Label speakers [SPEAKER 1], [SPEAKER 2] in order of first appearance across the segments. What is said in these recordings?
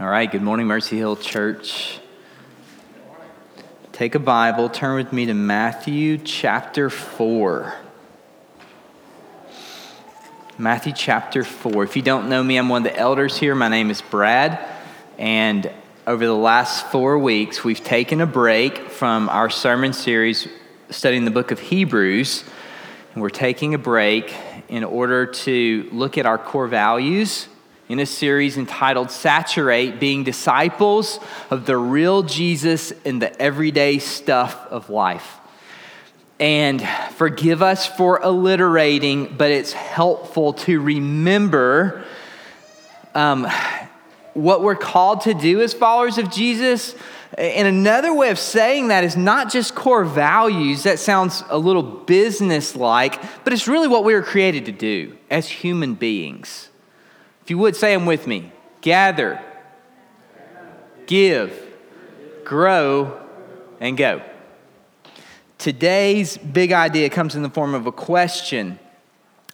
[SPEAKER 1] All right, good morning, Mercy Hill Church. Take a Bible, turn with me to Matthew chapter 4. Matthew chapter 4. If you don't know me, I'm one of the elders here. My name is Brad. And over the last four weeks, we've taken a break from our sermon series studying the book of Hebrews. And we're taking a break in order to look at our core values in a series entitled Saturate Being Disciples of the Real Jesus in the Everyday Stuff of Life. And forgive us for alliterating, but it's helpful to remember um, what we're called to do as followers of Jesus. And another way of saying that is not just core values, that sounds a little business like, but it's really what we were created to do as human beings. If you would say them with me gather, give, grow, and go. Today's big idea comes in the form of a question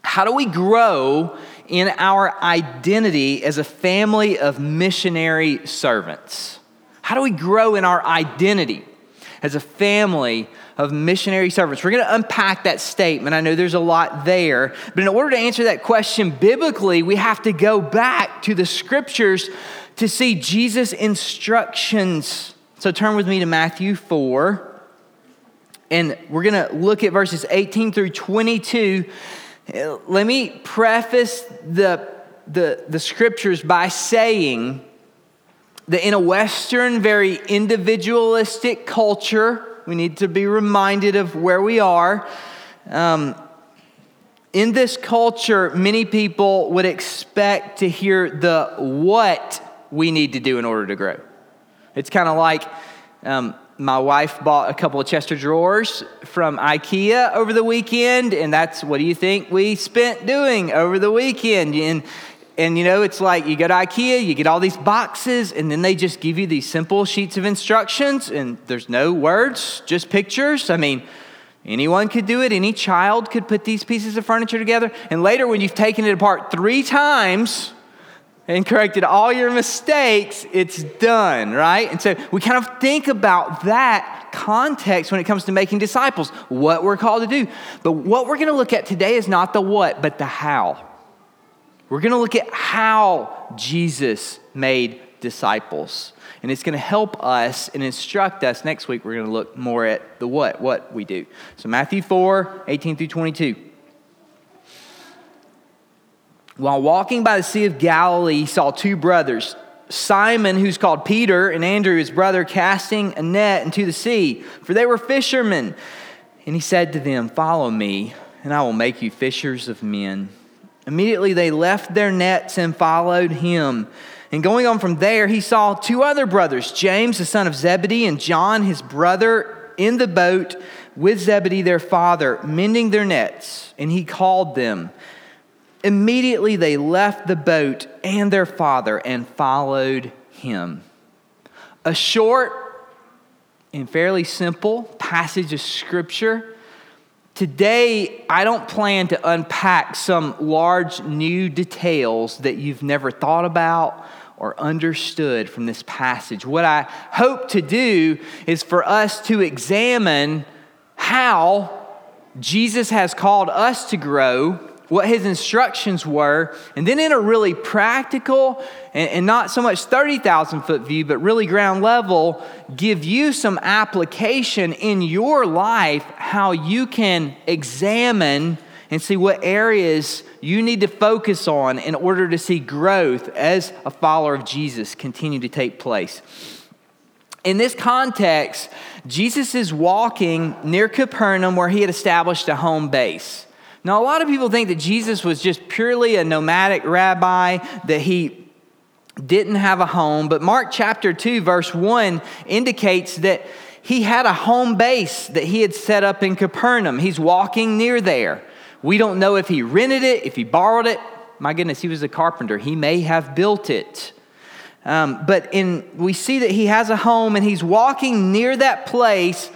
[SPEAKER 1] How do we grow in our identity as a family of missionary servants? How do we grow in our identity as a family of missionary servants. We're going to unpack that statement. I know there's a lot there, but in order to answer that question biblically, we have to go back to the scriptures to see Jesus' instructions. So turn with me to Matthew 4, and we're going to look at verses 18 through 22. Uh, let me preface the, the, the scriptures by saying that in a Western, very individualistic culture, we need to be reminded of where we are. Um, in this culture, many people would expect to hear the what we need to do in order to grow. It's kind of like um, my wife bought a couple of Chester drawers from IKEA over the weekend, and that's what do you think we spent doing over the weekend? And and you know, it's like you go to IKEA, you get all these boxes, and then they just give you these simple sheets of instructions, and there's no words, just pictures. I mean, anyone could do it, any child could put these pieces of furniture together. And later, when you've taken it apart three times, and corrected all your mistakes, it's done, right? And so we kind of think about that context when it comes to making disciples, what we're called to do. But what we're going to look at today is not the what, but the how. We're going to look at how Jesus made disciples. And it's going to help us and instruct us. Next week, we're going to look more at the what, what we do. So, Matthew 4 18 through 22. While walking by the Sea of Galilee, he saw two brothers, Simon, who's called Peter, and Andrew, his brother, casting a net into the sea, for they were fishermen. And he said to them, Follow me, and I will make you fishers of men. Immediately they left their nets and followed him. And going on from there, he saw two other brothers, James, the son of Zebedee, and John, his brother, in the boat with Zebedee, their father, mending their nets. And he called them. Immediately they left the boat and their father and followed him. A short and fairly simple passage of scripture Today, I don't plan to unpack some large new details that you've never thought about or understood from this passage. What I hope to do is for us to examine how Jesus has called us to grow what his instructions were, and then in a really practical and, and not so much 30,000 foot view, but really ground level, give you some application in your life how you can examine and see what areas you need to focus on in order to see growth as a follower of Jesus continue to take place. In this context, Jesus is walking near Capernaum where he had established a home base. Now, a lot of people think that Jesus was just purely a nomadic rabbi, that he didn't have a home, but Mark chapter 2, verse 1 indicates that he had a home base that he had set up in Capernaum. He's walking near there. We don't know if he rented it, if he borrowed it. My goodness, he was a carpenter. He may have built it. Um, but in, we see that he has a home and he's walking near that place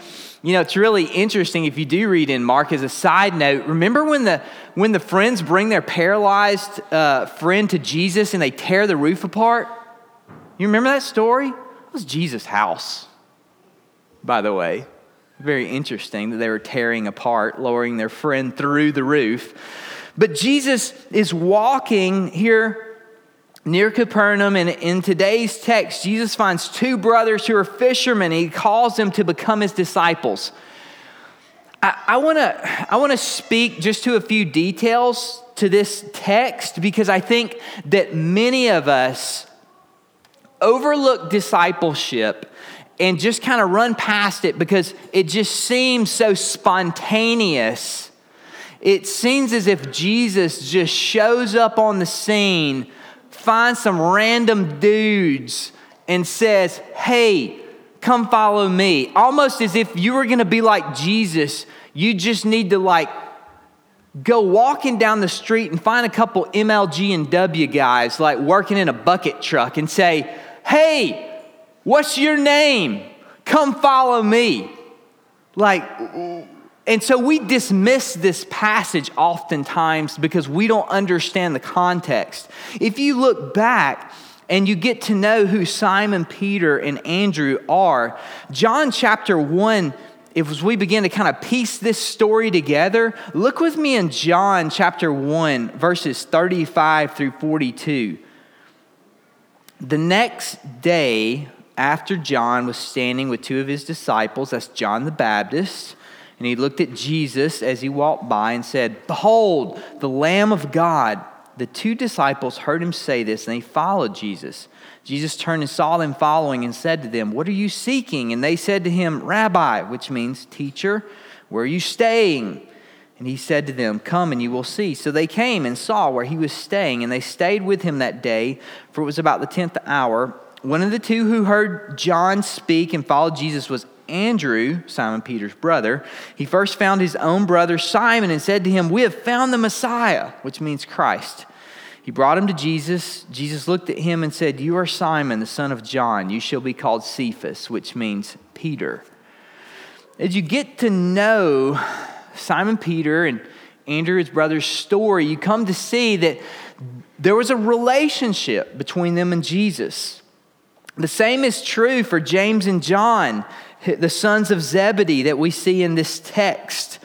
[SPEAKER 1] you know, it's really interesting if you do read in Mark as a side note. Remember when the when the friends bring their paralyzed uh, friend to Jesus and they tear the roof apart? You remember that story? It was Jesus' house, by the way. Very interesting that they were tearing apart, lowering their friend through the roof. But Jesus is walking here near Capernaum, and in today's text, Jesus finds two brothers who are fishermen. He calls them to become his disciples. I, want to I wanna speak just to a few details to this text because I think that many of us overlook discipleship and just kind of run past it because it just seems so spontaneous. It seems as if Jesus just shows up on the scene, finds some random dudes, and says, Hey, come follow me. Almost as if you were gonna be like Jesus, you just need to like go walking down the street and find a couple MLG and W guys like working in a bucket truck and say, Hey, What's your name? Come follow me. Like, and so we dismiss this passage oftentimes because we don't understand the context. If you look back, and you get to know who Simon Peter and Andrew are. John chapter 1, if we begin to kind of piece this story together, look with me in John chapter 1, verses 35 through 42. The next day, after John was standing with two of his disciples, that's John the Baptist, and he looked at Jesus as he walked by and said, Behold, the Lamb of God. The two disciples heard him say this, and they followed Jesus. Jesus turned and saw them following and said to them, What are you seeking? And they said to him, Rabbi, which means teacher, where are you staying? And he said to them, Come and you will see. So they came and saw where he was staying, and they stayed with him that day, for it was about the tenth hour. One of the two who heard John speak and followed Jesus was Andrew, Simon Peter's brother. He first found his own brother Simon and said to him, We have found the Messiah, which means Christ. He brought him to Jesus. Jesus looked at him and said, You are Simon, the son of John. You shall be called Cephas, which means Peter. As you get to know Simon Peter and Andrew, his brother's story, you come to see that there was a relationship between them and Jesus. The same is true for James and John, the sons of Zebedee that we see in this text.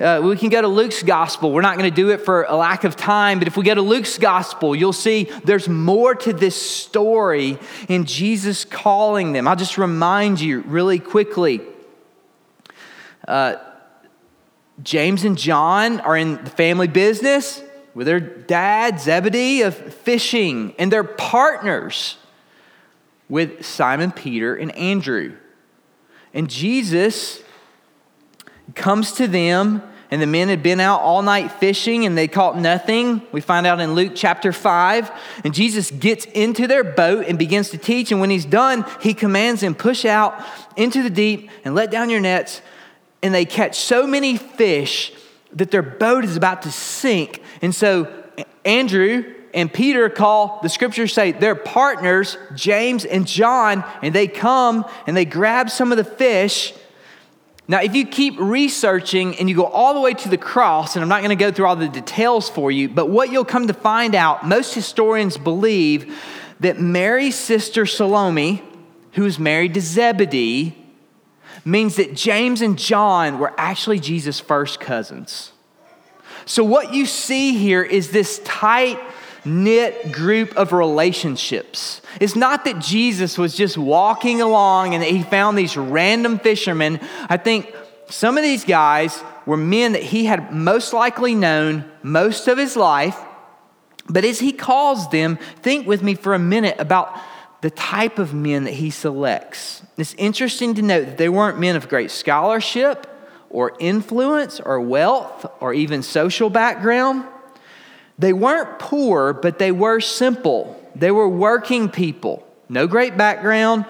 [SPEAKER 1] Uh, we can go to Luke's gospel. We're not going to do it for a lack of time, but if we go to Luke's gospel, you'll see there's more to this story in Jesus calling them. I'll just remind you really quickly. Uh, James and John are in the family business with their dad, Zebedee, of fishing, and they're partners with Simon Peter and Andrew. And Jesus comes to them, and the men had been out all night fishing and they caught nothing. We find out in Luke chapter 5. And Jesus gets into their boat and begins to teach. And when he's done, he commands them, Push out into the deep and let down your nets. And they catch so many fish that their boat is about to sink. And so Andrew and Peter call, the scriptures say, their partners, James and John, and they come and they grab some of the fish. Now, if you keep researching and you go all the way to the cross, and I'm not going to go through all the details for you, but what you'll come to find out, most historians believe that Mary's sister Salome, who's married to Zebedee, means that James and John were actually Jesus' first cousins. So, what you see here is this tight knit group of relationships. It's not that Jesus was just walking along and he found these random fishermen. I think some of these guys were men that he had most likely known most of his life. But as he calls them, think with me for a minute about the type of men that he selects. It's interesting to note that they weren't men of great scholarship or influence or wealth or even social background. They weren't poor, but they were simple. They were working people, no great background.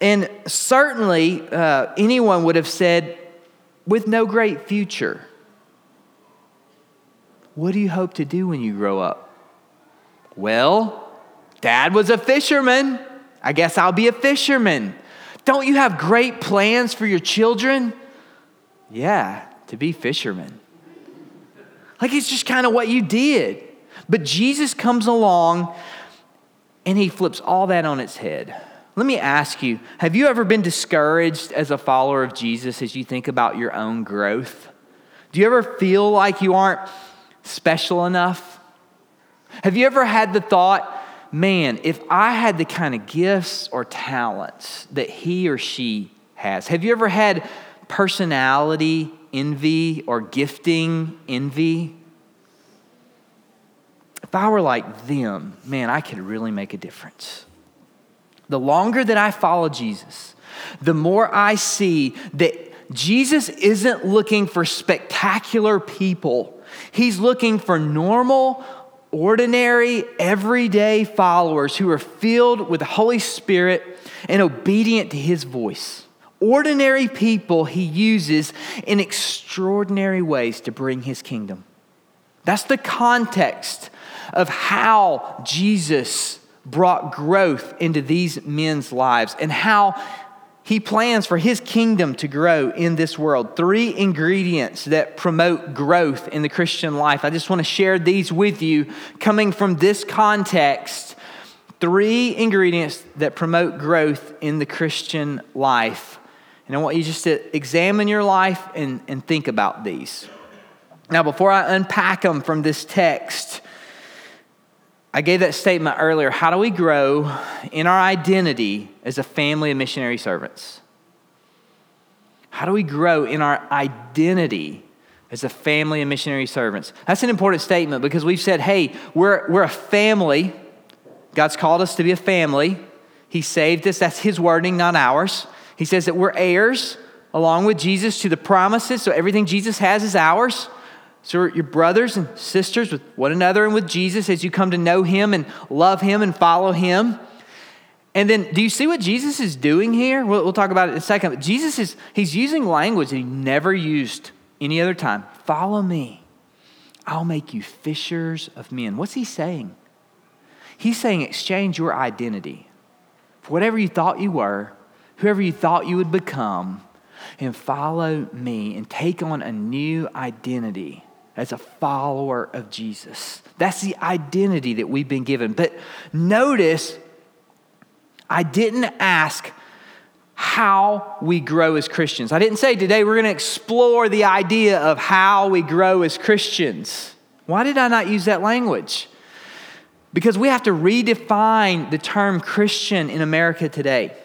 [SPEAKER 1] And certainly, uh, anyone would have said, with no great future. What do you hope to do when you grow up? Well, dad was a fisherman. I guess I'll be a fisherman. Don't you have great plans for your children? Yeah, to be fishermen. Like it's just kind of what you did. But Jesus comes along And he flips all that on its head. Let me ask you have you ever been discouraged as a follower of Jesus as you think about your own growth? Do you ever feel like you aren't special enough? Have you ever had the thought, man, if I had the kind of gifts or talents that he or she has? Have you ever had personality envy or gifting envy? If I were like them, man, I could really make a difference. The longer that I follow Jesus, the more I see that Jesus isn't looking for spectacular people. He's looking for normal, ordinary, everyday followers who are filled with the Holy Spirit and obedient to his voice. Ordinary people he uses in extraordinary ways to bring his kingdom. That's the context of how Jesus brought growth into these men's lives and how he plans for his kingdom to grow in this world. Three ingredients that promote growth in the Christian life. I just want to share these with you coming from this context. Three ingredients that promote growth in the Christian life. And I want you just to examine your life and, and think about these. Now, before I unpack them from this text, I gave that statement earlier. How do we grow in our identity as a family of missionary servants? How do we grow in our identity as a family of missionary servants? That's an important statement because we've said, hey, we're, we're a family. God's called us to be a family. He saved us. That's His wording, not ours. He says that we're heirs along with Jesus to the promises. So everything Jesus has is ours. So you're brothers and sisters with one another and with Jesus as you come to know him and love him and follow him. And then, do you see what Jesus is doing here? We'll, we'll talk about it in a second. But Jesus is, he's using language that he never used any other time. Follow me. I'll make you fishers of men. What's he saying? He's saying exchange your identity for whatever you thought you were, whoever you thought you would become, and follow me and take on a new identity as a follower of Jesus. That's the identity that we've been given. But notice, I didn't ask how we grow as Christians. I didn't say today we're going to explore the idea of how we grow as Christians. Why did I not use that language? Because we have to redefine the term Christian in America today.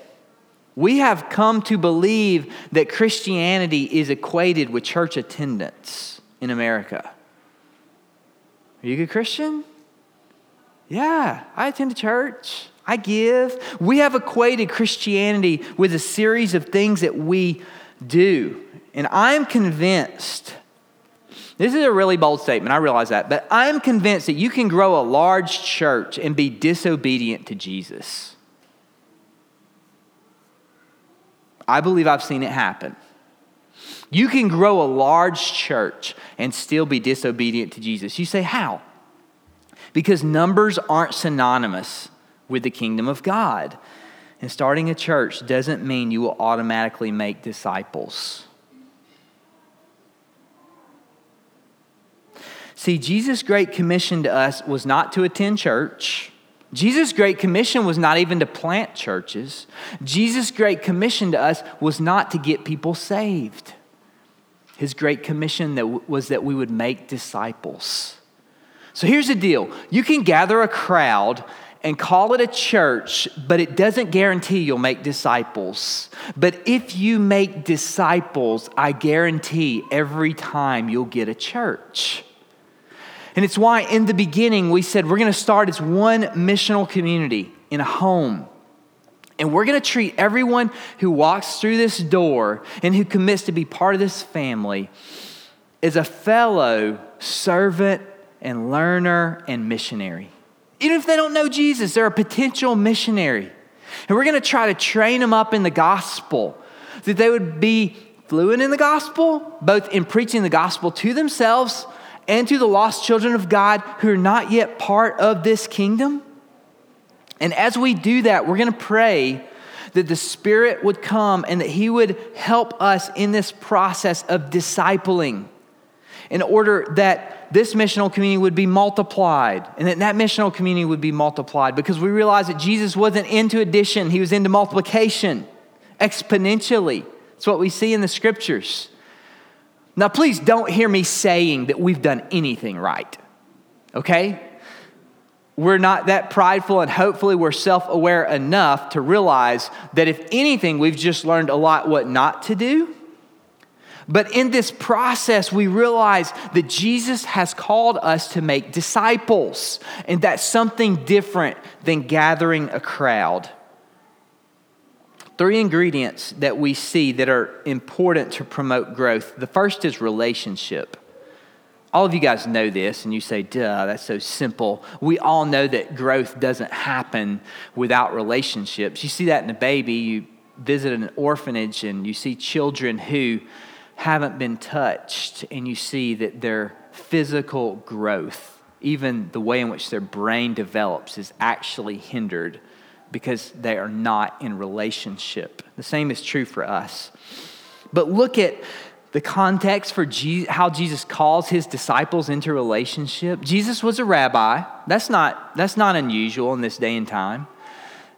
[SPEAKER 1] We have come to believe that Christianity is equated with church attendance in America. Are you a good Christian? Yeah, I attend a church. I give. We have equated Christianity with a series of things that we do. And I'm convinced, this is a really bold statement, I realize that, but I'm convinced that you can grow a large church and be disobedient to Jesus. I believe I've seen it happen. You can grow a large church and still be disobedient to Jesus. You say, how? Because numbers aren't synonymous with the kingdom of God. And starting a church doesn't mean you will automatically make disciples. See, Jesus' great commission to us was not to attend church. Jesus' great commission was not even to plant churches. Jesus' great commission to us was not to get people saved. His great commission that was that we would make disciples. So here's the deal you can gather a crowd and call it a church, but it doesn't guarantee you'll make disciples. But if you make disciples, I guarantee every time you'll get a church. And it's why in the beginning we said we're going to start as one missional community in a home and we're going to treat everyone who walks through this door and who commits to be part of this family as a fellow servant and learner and missionary. Even if they don't know Jesus, they're a potential missionary. And we're going to try to train them up in the gospel that they would be fluent in the gospel, both in preaching the gospel to themselves and to the lost children of God who are not yet part of this kingdom. And as we do that, we're going to pray that the Spirit would come and that He would help us in this process of discipling. in order that this missional community would be multiplied and that that missional community would be multiplied because we realize that Jesus wasn't into addition, he was into multiplication exponentially. It's what we see in the scriptures. Now, please don't hear me saying that we've done anything right, okay? We're not that prideful, and hopefully, we're self aware enough to realize that if anything, we've just learned a lot what not to do. But in this process, we realize that Jesus has called us to make disciples, and that's something different than gathering a crowd. Three ingredients that we see that are important to promote growth. The first is relationship. All of you guys know this, and you say, duh, that's so simple. We all know that growth doesn't happen without relationships. You see that in a baby. You visit an orphanage and you see children who haven't been touched, and you see that their physical growth, even the way in which their brain develops, is actually hindered because they are not in relationship. The same is true for us. But look at the context for how Jesus calls his disciples into relationship. Jesus was a rabbi. That's not, that's not unusual in this day and time.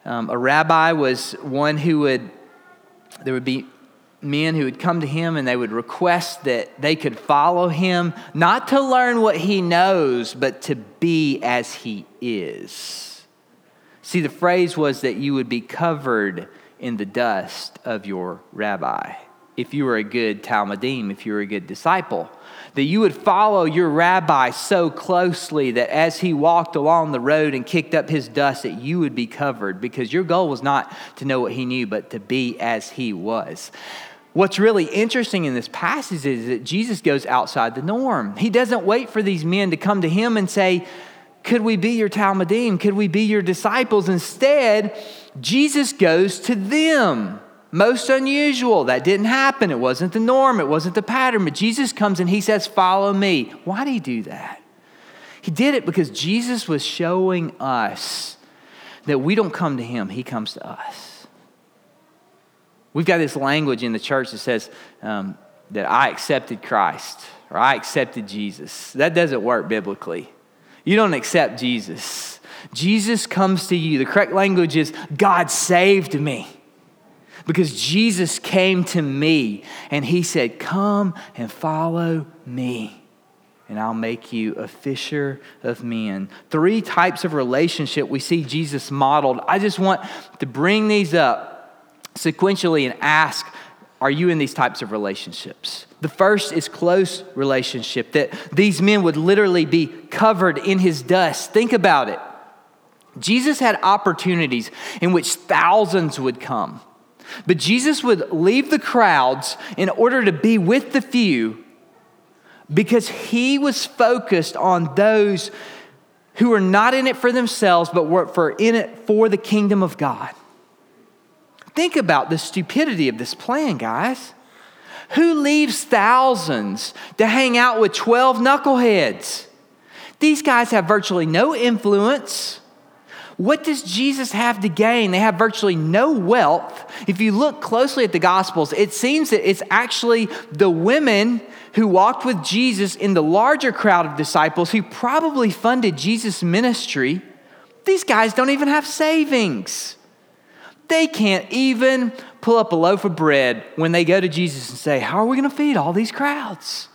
[SPEAKER 1] Um, a rabbi was one who would, there would be men who would come to him and they would request that they could follow him, not to learn what he knows, but to be as he is. See, the phrase was that you would be covered in the dust of your rabbi. If you were a good talmidim, if you were a good disciple, that you would follow your rabbi so closely that as he walked along the road and kicked up his dust, that you would be covered because your goal was not to know what he knew, but to be as he was. What's really interesting in this passage is that Jesus goes outside the norm. He doesn't wait for these men to come to him and say, could we be your talmidim? Could we be your disciples? Instead, Jesus goes to them. Most unusual. That didn't happen. It wasn't the norm. It wasn't the pattern. But Jesus comes and he says, Follow me. Why did he do that? He did it because Jesus was showing us that we don't come to him, he comes to us. We've got this language in the church that says um, that I accepted Christ or I accepted Jesus. That doesn't work biblically. You don't accept Jesus. Jesus comes to you. The correct language is God saved me. Because Jesus came to me and he said, Come and follow me, and I'll make you a fisher of men. Three types of relationship we see Jesus modeled. I just want to bring these up sequentially and ask Are you in these types of relationships? The first is close relationship, that these men would literally be covered in his dust. Think about it. Jesus had opportunities in which thousands would come, but Jesus would leave the crowds in order to be with the few because he was focused on those who were not in it for themselves, but were for in it for the kingdom of God. Think about the stupidity of this plan, guys. Who leaves thousands to hang out with 12 knuckleheads? These guys have virtually no influence. What does Jesus have to gain? They have virtually no wealth. If you look closely at the Gospels, it seems that it's actually the women who walked with Jesus in the larger crowd of disciples who probably funded Jesus' ministry. These guys don't even have savings. They can't even pull up a loaf of bread when they go to Jesus and say, How are we going to feed all these crowds?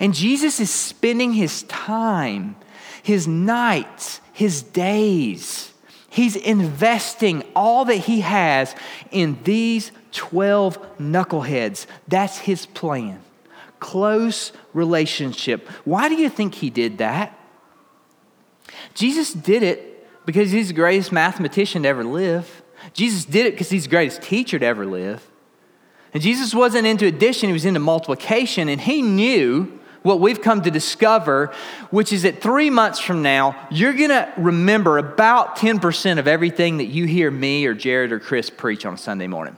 [SPEAKER 1] And Jesus is spending his time, his nights, his days. He's investing all that he has in these 12 knuckleheads. That's his plan. Close relationship. Why do you think he did that? Jesus did it because he's the greatest mathematician to ever live. Jesus did it because he's the greatest teacher to ever live. And Jesus wasn't into addition, he was into multiplication, and he knew what we've come to discover, which is that three months from now, you're going to remember about 10% of everything that you hear me or Jared or Chris preach on a Sunday morning.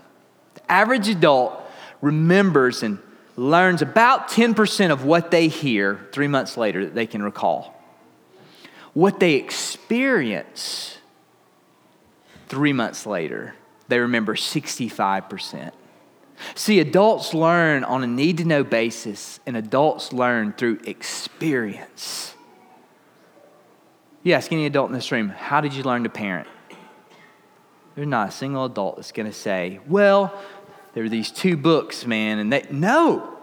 [SPEAKER 1] The average adult remembers and learns about 10% of what they hear three months later that they can recall. What they experience Three months later, they remember 65%. See, adults learn on a need to know basis, and adults learn through experience. You ask any adult in this room, how did you learn to parent? There's not a single adult that's going to say, well, there are these two books, man, and they, no.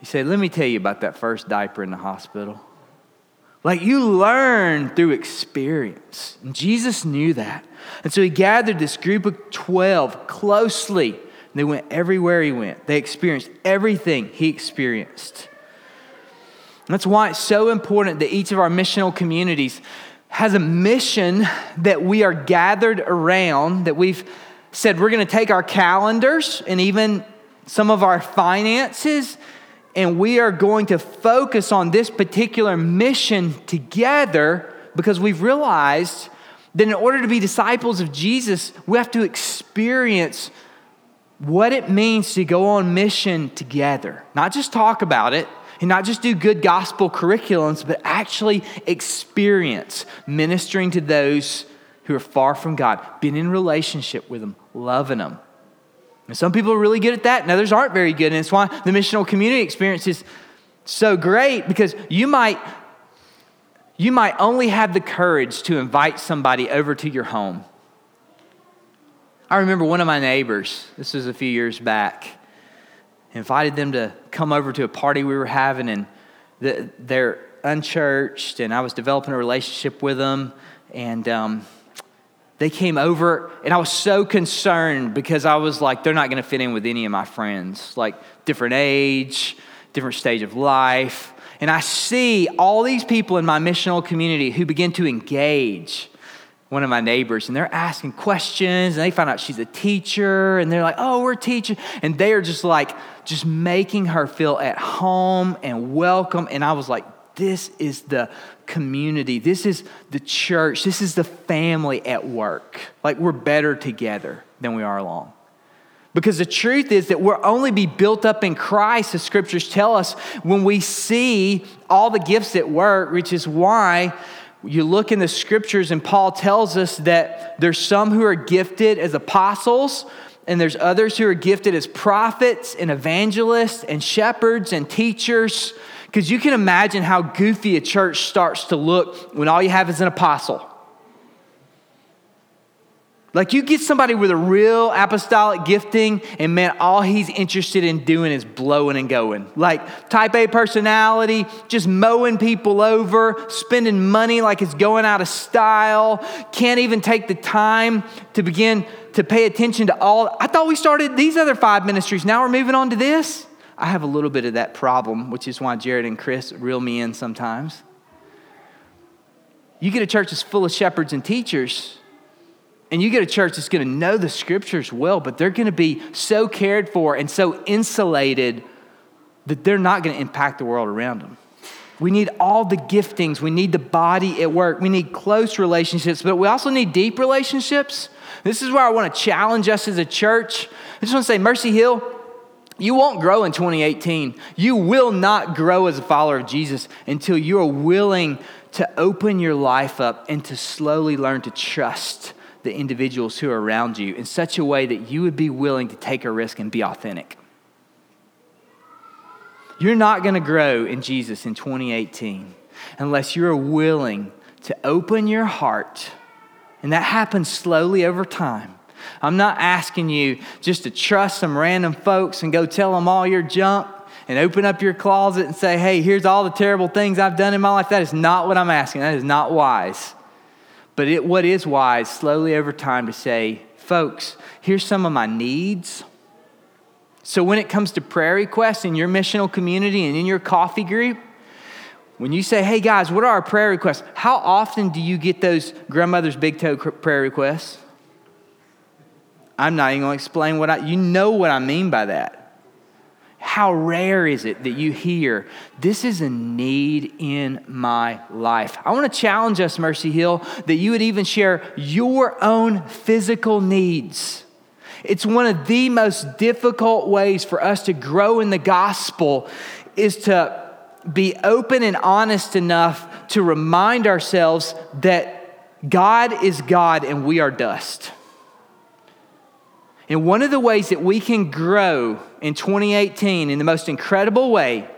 [SPEAKER 1] You say, let me tell you about that first diaper in the hospital. Like you learn through experience. And Jesus knew that. And so he gathered this group of 12 closely. And They went everywhere he went. They experienced everything he experienced. And that's why it's so important that each of our missional communities has a mission that we are gathered around, that we've said we're going to take our calendars and even some of our finances and we are going to focus on this particular mission together because we've realized that in order to be disciples of Jesus, we have to experience what it means to go on mission together. Not just talk about it and not just do good gospel curriculums, but actually experience ministering to those who are far from God, being in relationship with them, loving them. And some people are really good at that, and others aren't very good. And it's why the missional community experience is so great because you might you might only have the courage to invite somebody over to your home. I remember one of my neighbors, this was a few years back, invited them to come over to a party we were having, and they're unchurched, and I was developing a relationship with them. And um, they came over, and I was so concerned because I was like, they're not going to fit in with any of my friends, like different age, different stage of life. And I see all these people in my missional community who begin to engage one of my neighbors and they're asking questions and they find out she's a teacher and they're like, oh, we're teaching. And they are just like, just making her feel at home and welcome. And I was like, this is the community. This is the church. This is the family at work. Like we're better together than we are alone. Because the truth is that we'll only be built up in Christ, the scriptures tell us, when we see all the gifts at work, which is why you look in the scriptures and Paul tells us that there's some who are gifted as apostles, and there's others who are gifted as prophets and evangelists and shepherds and teachers. Because you can imagine how goofy a church starts to look when all you have is an apostle. Like you get somebody with a real apostolic gifting, and man, all he's interested in doing is blowing and going. Like type A personality, just mowing people over, spending money like it's going out of style, can't even take the time to begin to pay attention to all. I thought we started these other five ministries. Now we're moving on to this. I have a little bit of that problem, which is why Jared and Chris reel me in sometimes. You get a church that's full of shepherds and teachers, and you get a church that's going to know the scriptures well, but they're going to be so cared for and so insulated that they're not going to impact the world around them. We need all the giftings. We need the body at work. We need close relationships, but we also need deep relationships. This is where I want to challenge us as a church. I just want to say, Mercy Hill, you won't grow in 2018. You will not grow as a follower of Jesus until you are willing to open your life up and to slowly learn to trust the individuals who are around you in such a way that you would be willing to take a risk and be authentic. You're not going to grow in Jesus in 2018 unless you're willing to open your heart. And that happens slowly over time I'm not asking you just to trust some random folks and go tell them all your junk and open up your closet and say, hey, here's all the terrible things I've done in my life. That is not what I'm asking. That is not wise. But it, what is wise, slowly over time, to say, folks, here's some of my needs. So when it comes to prayer requests in your missional community and in your coffee group, when you say, hey guys, what are our prayer requests? How often do you get those grandmother's big toe prayer requests? I'm not even going to explain what I, you know what I mean by that. How rare is it that you hear, this is a need in my life? I want to challenge us, Mercy Hill, that you would even share your own physical needs. It's one of the most difficult ways for us to grow in the gospel is to be open and honest enough to remind ourselves that God is God and we are dust. And one of the ways that we can grow in 2018 in the most incredible way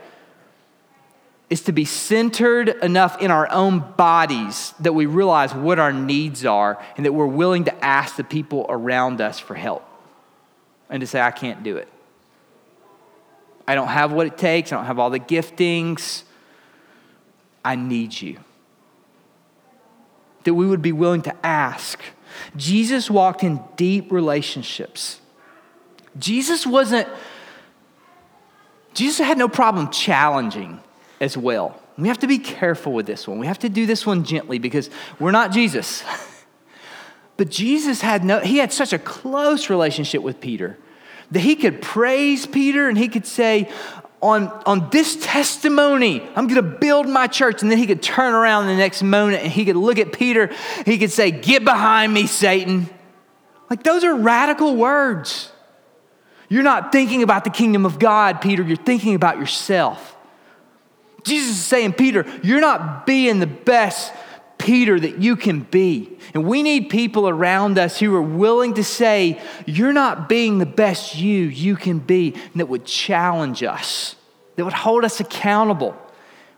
[SPEAKER 1] is to be centered enough in our own bodies that we realize what our needs are and that we're willing to ask the people around us for help and to say, I can't do it. I don't have what it takes, I don't have all the giftings. I need you. That we would be willing to ask. Jesus walked in deep relationships. Jesus wasn't, Jesus had no problem challenging as well. We have to be careful with this one. We have to do this one gently because we're not Jesus. but Jesus had no, he had such a close relationship with Peter that he could praise Peter and he could say, on, on this testimony, I'm going to build my church. And then he could turn around the next moment and he could look at Peter. He could say, Get behind me, Satan. Like, those are radical words. You're not thinking about the kingdom of God, Peter. You're thinking about yourself. Jesus is saying, Peter, you're not being the best Peter that you can be. And we need people around us who are willing to say, You're not being the best you you can be, and that would challenge us, that would hold us accountable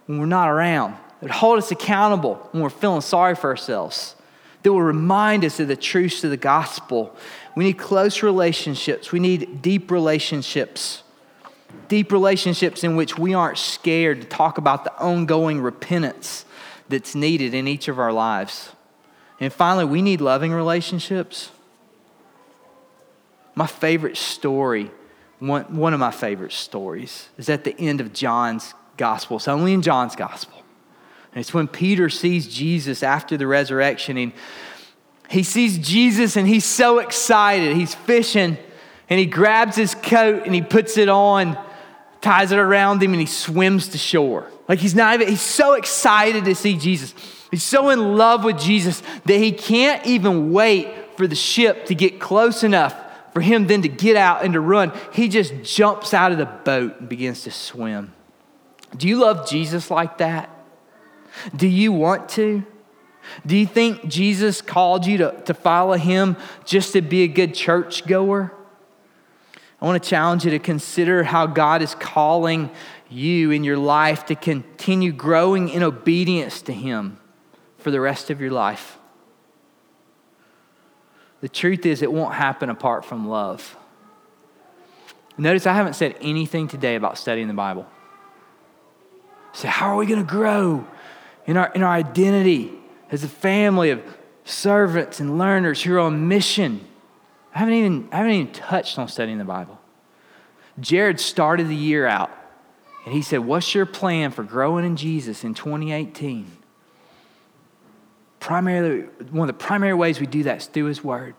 [SPEAKER 1] when we're not around, that would hold us accountable when we're feeling sorry for ourselves, that will remind us of the truths of the gospel. We need close relationships, we need deep relationships. Deep relationships in which we aren't scared to talk about the ongoing repentance that's needed in each of our lives. And finally, we need loving relationships. My favorite story, one, one of my favorite stories, is at the end of John's gospel. It's only in John's gospel. And it's when Peter sees Jesus after the resurrection. And he sees Jesus and he's so excited. He's fishing and he grabs his coat and he puts it on, ties it around him, and he swims to shore. Like he's not even, he's so excited to see Jesus. He's so in love with Jesus that he can't even wait for the ship to get close enough for him then to get out and to run. He just jumps out of the boat and begins to swim. Do you love Jesus like that? Do you want to? Do you think Jesus called you to, to follow him just to be a good church goer? I want to challenge you to consider how God is calling you in your life to continue growing in obedience to Him for the rest of your life. The truth is, it won't happen apart from love. Notice I haven't said anything today about studying the Bible. So, how are we going to grow in our, in our identity as a family of servants and learners who are on mission? I haven't even, I haven't even touched on studying the Bible. Jared started the year out and he said, What's your plan for growing in Jesus in 2018? Primarily, one of the primary ways we do that is through his word.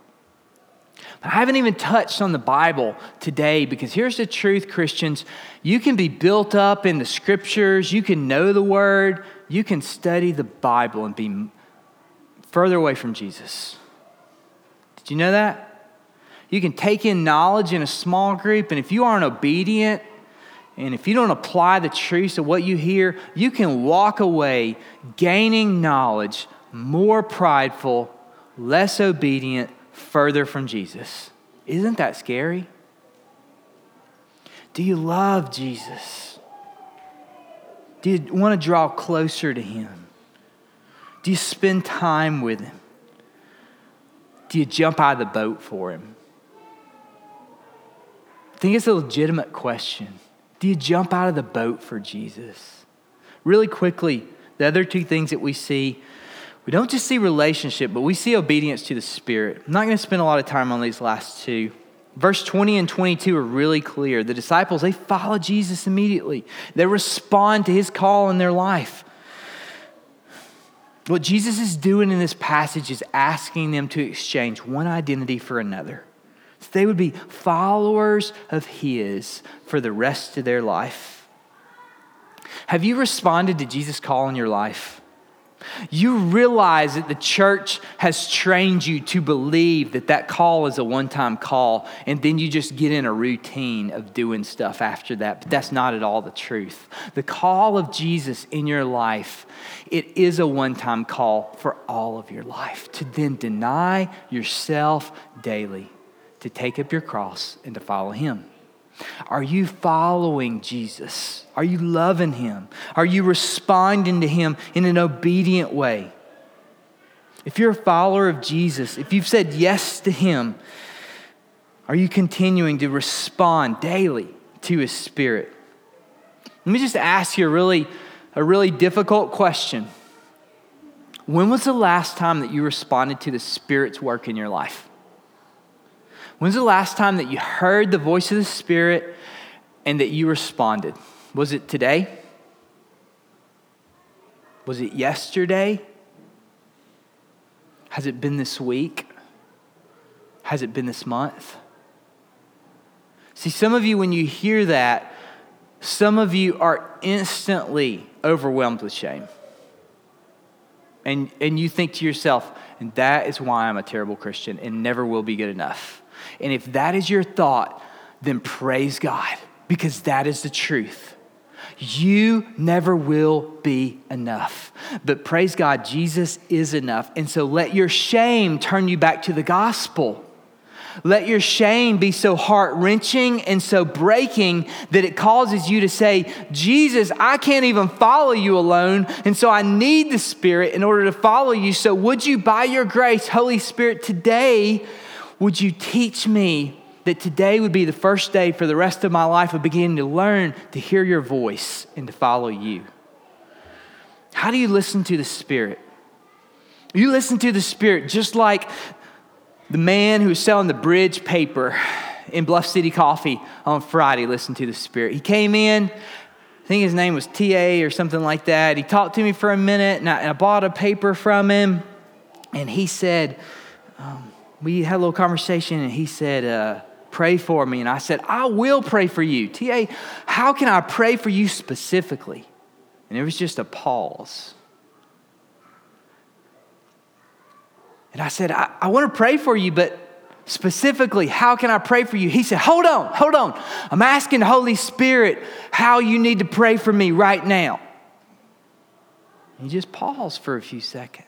[SPEAKER 1] But I haven't even touched on the Bible today because here's the truth, Christians. You can be built up in the scriptures, you can know the word, you can study the Bible and be further away from Jesus. Did you know that? You can take in knowledge in a small group, and if you aren't obedient and if you don't apply the truths of what you hear, you can walk away gaining knowledge, more prideful, less obedient, further from Jesus. Isn't that scary? Do you love Jesus? Do you want to draw closer to Him? Do you spend time with Him? Do you jump out of the boat for Him? I think it's a legitimate question. Do you jump out of the boat for Jesus? Really quickly, the other two things that we see we don't just see relationship, but we see obedience to the Spirit. I'm not going to spend a lot of time on these last two. Verse 20 and 22 are really clear. The disciples, they follow Jesus immediately, they respond to his call in their life. What Jesus is doing in this passage is asking them to exchange one identity for another. They would be followers of His for the rest of their life. Have you responded to Jesus' call in your life? You realize that the church has trained you to believe that that call is a one time call, and then you just get in a routine of doing stuff after that. But that's not at all the truth. The call of Jesus in your life, it is a one time call for all of your life to then deny yourself daily to take up your cross and to follow him. Are you following Jesus? Are you loving him? Are you responding to him in an obedient way? If you're a follower of Jesus, if you've said yes to him, are you continuing to respond daily to his spirit? Let me just ask you a really, a really difficult question. When was the last time that you responded to the Spirit's work in your life? When's the last time that you heard the voice of the Spirit and that you responded? Was it today? Was it yesterday? Has it been this week? Has it been this month? See, some of you, when you hear that, some of you are instantly overwhelmed with shame. And, and you think to yourself, and that is why I'm a terrible Christian and never will be good enough. And if that is your thought, then praise God because that is the truth. You never will be enough. But praise God, Jesus is enough. And so let your shame turn you back to the gospel. Let your shame be so heart wrenching and so breaking that it causes you to say, Jesus, I can't even follow you alone. And so I need the Spirit in order to follow you. So would you, by your grace, Holy Spirit, today, would you teach me that today would be the first day for the rest of my life of beginning to learn to hear your voice and to follow you? How do you listen to the Spirit? You listen to the Spirit just like the man who was selling the bridge paper in Bluff City Coffee on Friday listened to the Spirit. He came in, I think his name was TA or something like that. He talked to me for a minute, and I, and I bought a paper from him, and he said, um, We had a little conversation, and he said, uh, Pray for me. And I said, I will pray for you. TA, how can I pray for you specifically? And it was just a pause. And I said, I, I want to pray for you, but specifically, how can I pray for you? He said, Hold on, hold on. I'm asking the Holy Spirit how you need to pray for me right now. He just paused for a few seconds.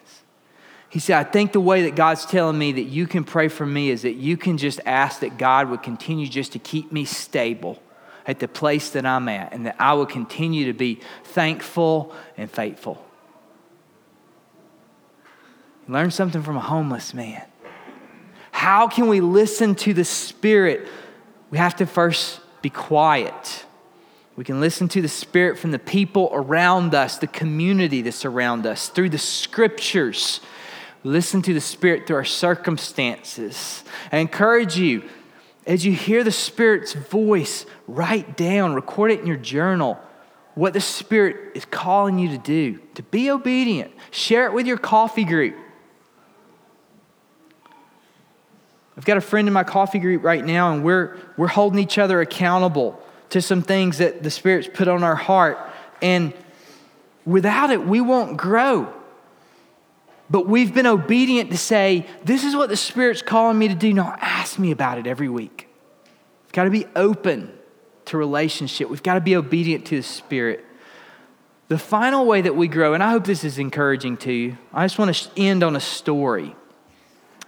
[SPEAKER 1] He said, I think the way that God's telling me that you can pray for me is that you can just ask that God would continue just to keep me stable at the place that I'm at and that I would continue to be thankful and faithful. Learn something from a homeless man. How can we listen to the Spirit? We have to first be quiet. We can listen to the Spirit from the people around us, the community that's around us, through the scriptures. Listen to the Spirit through our circumstances. I encourage you, as you hear the Spirit's voice, write down, record it in your journal what the Spirit is calling you to do, to be obedient. Share it with your coffee group. I've got a friend in my coffee group right now, and we're, we're holding each other accountable to some things that the Spirit's put on our heart. And without it, we won't grow. But we've been obedient to say, This is what the Spirit's calling me to do. Now ask me about it every week. We've got to be open to relationship, we've got to be obedient to the Spirit. The final way that we grow, and I hope this is encouraging to you, I just want to end on a story.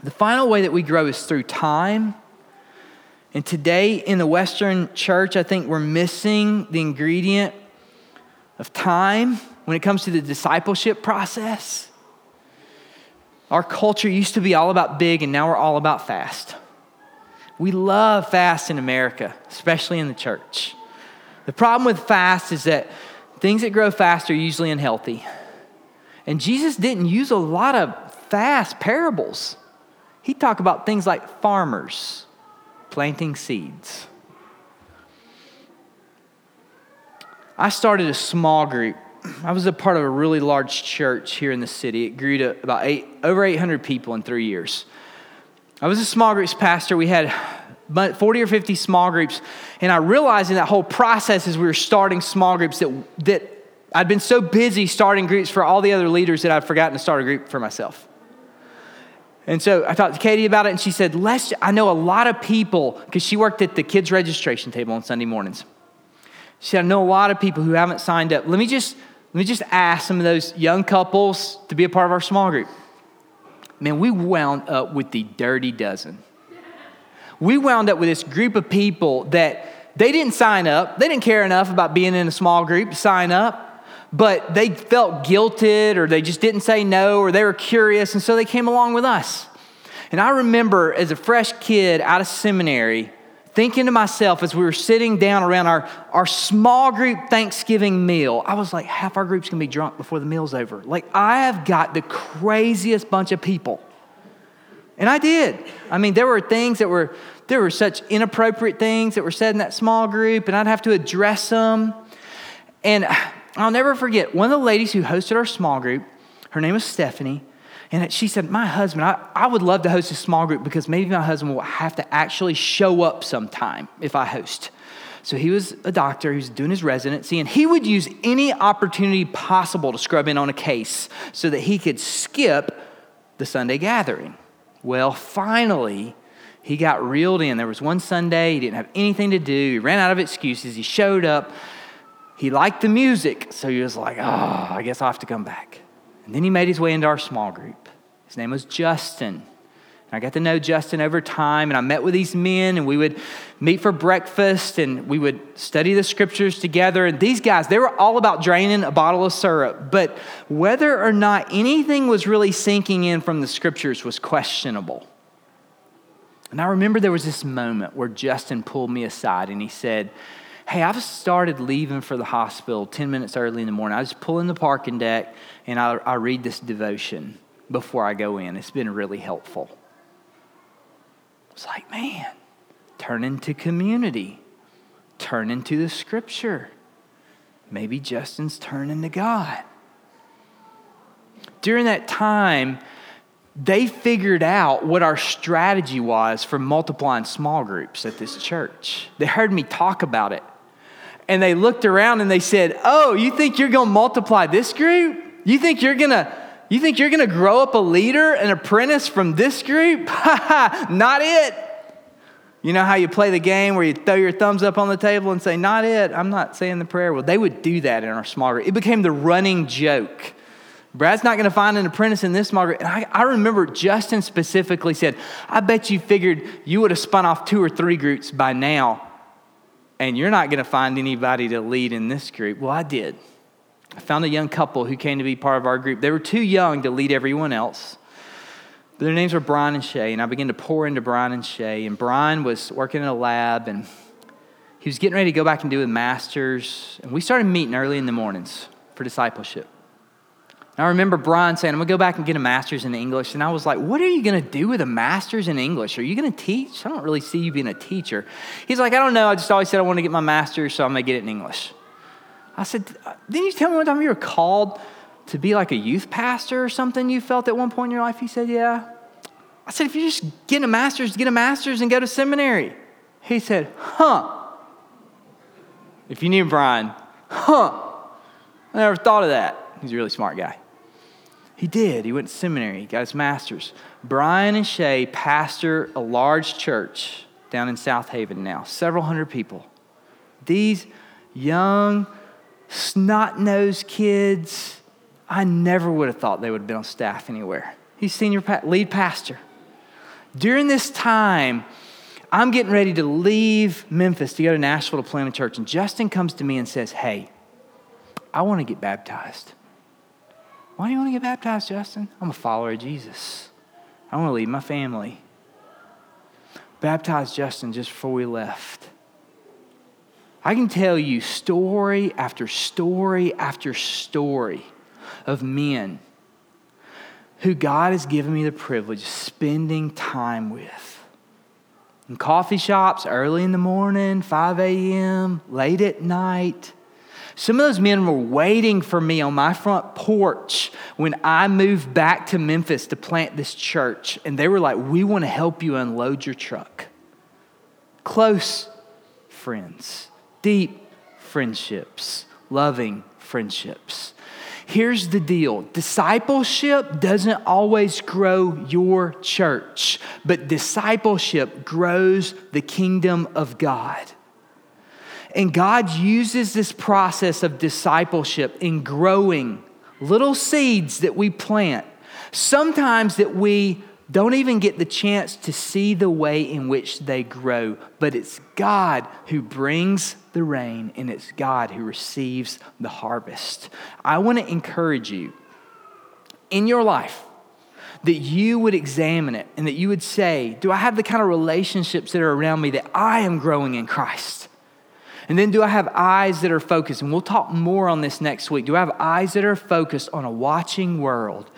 [SPEAKER 1] The final way that we grow is through time. And today in the Western church, I think we're missing the ingredient of time when it comes to the discipleship process. Our culture used to be all about big, and now we're all about fast. We love fast in America, especially in the church. The problem with fast is that things that grow fast are usually unhealthy. And Jesus didn't use a lot of fast parables. He talked about things like farmers planting seeds. I started a small group. I was a part of a really large church here in the city. It grew to about eight, over 800 people in three years. I was a small groups pastor. We had 40 or 50 small groups. And I realized in that whole process as we were starting small groups that, that I'd been so busy starting groups for all the other leaders that I'd forgotten to start a group for myself. And so I talked to Katie about it, and she said, Let's, I know a lot of people, because she worked at the kids' registration table on Sunday mornings. She said, I know a lot of people who haven't signed up. Let me just, let me just ask some of those young couples to be a part of our small group. Man, we wound up with the dirty dozen. we wound up with this group of people that they didn't sign up. They didn't care enough about being in a small group to sign up, but they felt guilted or they just didn't say no or they were curious, and so they came along with us. And I remember as a fresh kid out of seminary, thinking to myself as we were sitting down around our, our small group Thanksgiving meal, I was like, half our group's gonna be drunk before the meal's over. Like, I have got the craziest bunch of people. And I did. I mean, there were things that were, there were such inappropriate things that were said in that small group, and I'd have to address them. And I'll never forget one of the ladies who hosted our small group, her name was Stephanie. And she said, My husband, I, I would love to host a small group because maybe my husband will have to actually show up sometime if I host. So he was a doctor, he was doing his residency, and he would use any opportunity possible to scrub in on a case so that he could skip the Sunday gathering. Well, finally, he got reeled in. There was one Sunday, he didn't have anything to do, he ran out of excuses, he showed up. He liked the music, so he was like, Oh, I guess I'll have to come back. And then he made his way into our small group. His name was Justin. And I got to know Justin over time, and I met with these men, and we would meet for breakfast, and we would study the scriptures together. And these guys, they were all about draining a bottle of syrup, but whether or not anything was really sinking in from the scriptures was questionable. And I remember there was this moment where Justin pulled me aside and he said, Hey, I've started leaving for the hospital 10 minutes early in the morning. I just pull in the parking deck and I, I read this devotion before I go in. It's been really helpful. It's like, man, turn into community, turn into the scripture. Maybe Justin's turning to God. During that time, they figured out what our strategy was for multiplying small groups at this church. They heard me talk about it and they looked around and they said, Oh, you think you're going to multiply this group? You think you're going to. You think you're going to grow up a leader, an apprentice from this group? Ha! Not it. You know how you play the game where you throw your thumbs up on the table and say, Not it. I'm not saying the prayer. Well, they would do that in our small group. It became the running joke. Brad's not going to find an apprentice in this small group. And I, I, remember Justin specifically said, I bet you figured you would have spun off two or three groups by now and you're not going to find anybody to lead in this group. Well, I did. I found a young couple who came to be part of our group. They were too young to lead everyone else. But their names were Brian and Shay, and I began to pour into Brian and Shay. And Brian was working in a lab, and he was getting ready to go back and do a master's. And we started meeting early in the mornings for discipleship. I remember Brian saying, I'm going to go back and get a master's in English. And I was like, What are you going to do with a master's in English? Are you going to teach? I don't really see you being a teacher. He's like, I don't know. I just always said I want to get my master's, so I'm going to get it in English. I said, Didn't you tell me one time you were called to be like a youth pastor or something you felt at one point in your life? He said, Yeah. I said, If you're just get a master's, get a master's and go to seminary. He said, Huh. If you knew Brian, huh. I never thought of that. He's a really smart guy. He did. He went to seminary, he got his master's. Brian and Shay pastor a large church down in Southaven now, several hundred people. These young, snot nosed kids, I never would have thought they would have been on staff anywhere. He's senior lead pastor. During this time, I'm getting ready to leave Memphis to go to Nashville to plant a church, and Justin comes to me and says, Hey, I want to get baptized. Why do you want to get baptized, Justin? I'm a follower of Jesus. I want to lead my family. Baptized Justin just before we left. I can tell you story after story after story of men who God has given me the privilege of spending time with. In coffee shops early in the morning, 5 a.m., late at night some of those men were waiting for me on my front porch when I moved back to Memphis to plant this church. And they were like, We want to help you unload your truck. Close friends, deep friendships, loving friendships. Here's the deal discipleship doesn't always grow your church, but discipleship grows the kingdom of God. And God uses this process of discipleship in growing little seeds that we plant, sometimes that we don't even get the chance to see the way in which they grow, but it's God who brings the rain and it's God who receives the harvest. I want to encourage you in your life that you would examine it and that you would say, Do I have the kind of relationships that are around me that I am growing in Christ? And then do I have eyes that are focused? And we'll talk more on this next week. Do I have eyes that are focused on a watching world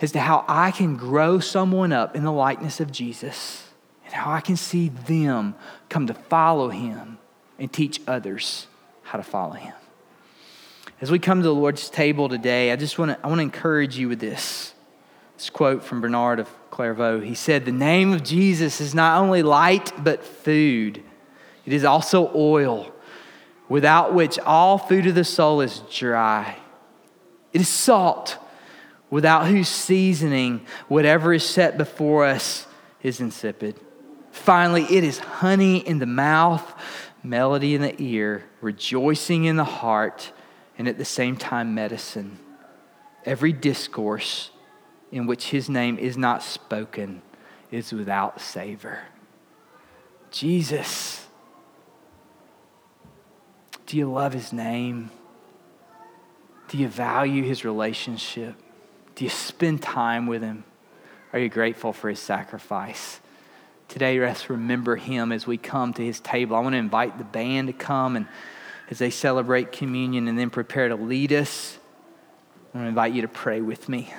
[SPEAKER 1] as to how I can grow someone up in the likeness of Jesus and how I can see them come to follow him and teach others how to follow him? As we come to the Lord's table today, I just want to, I want to encourage you with this. This quote from Bernard of Clairvaux. He said, The name of Jesus is not only light, but food. It is also oil without which all food of the soul is dry. It is salt, without whose seasoning whatever is set before us is insipid. Finally, it is honey in the mouth, melody in the ear, rejoicing in the heart, and at the same time, medicine. Every discourse in which his name is not spoken is without savor. Jesus do you love his name? Do you value his relationship? Do you spend time with him? Are you grateful for his sacrifice? Today, let's remember him as we come to his table. I want to invite the band to come and as they celebrate communion and then prepare to lead us, I want to invite you to pray with me.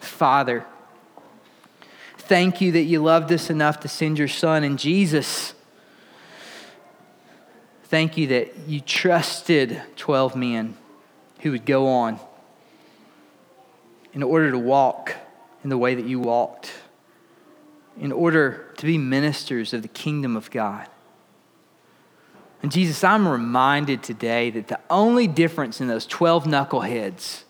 [SPEAKER 1] Father, thank you that you loved us enough to send your son and Jesus Thank you that you trusted 12 men who would go on in order to walk in the way that you walked, in order to be ministers of the kingdom of God. And Jesus, I'm reminded today that the only difference in those 12 knuckleheads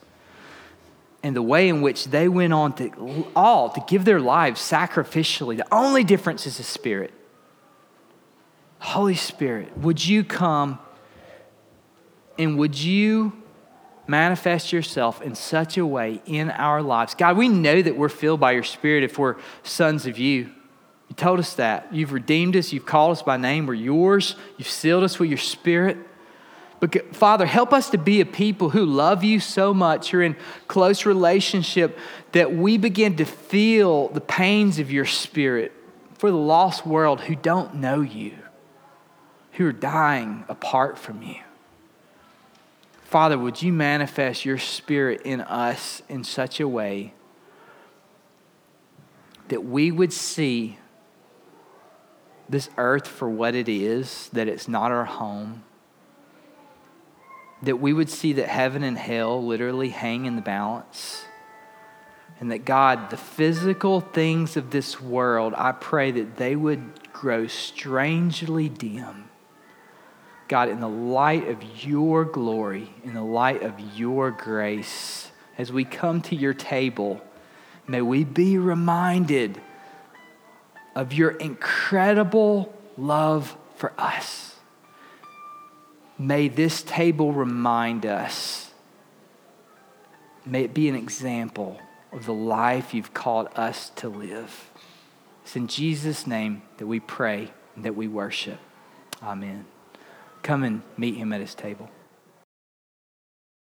[SPEAKER 1] and the way in which they went on to all to give their lives sacrificially, the only difference is the Spirit. Holy Spirit, would you come and would you manifest yourself in such a way in our lives? God, we know that we're filled by your Spirit if we're sons of you. You told us that. You've redeemed us. You've called us by name. We're yours. You've sealed us with your Spirit. But Father, help us to be a people who love you so much, you're in close relationship, that we begin to feel the pains of your Spirit for the lost world who don't know you who are dying apart from you. Father, would you manifest your spirit in us in such a way that we would see this earth for what it is, that it's not our home, that we would see that heaven and hell literally hang in the balance, and that God, the physical things of this world, I pray that they would grow strangely dim God, in the light of your glory, in the light of your grace, as we come to your table, may we be reminded of your incredible love for us. May this table remind us, may it be an example of the life you've called us to live. It's in Jesus' name that we pray and that we worship. Amen come and meet him at his table.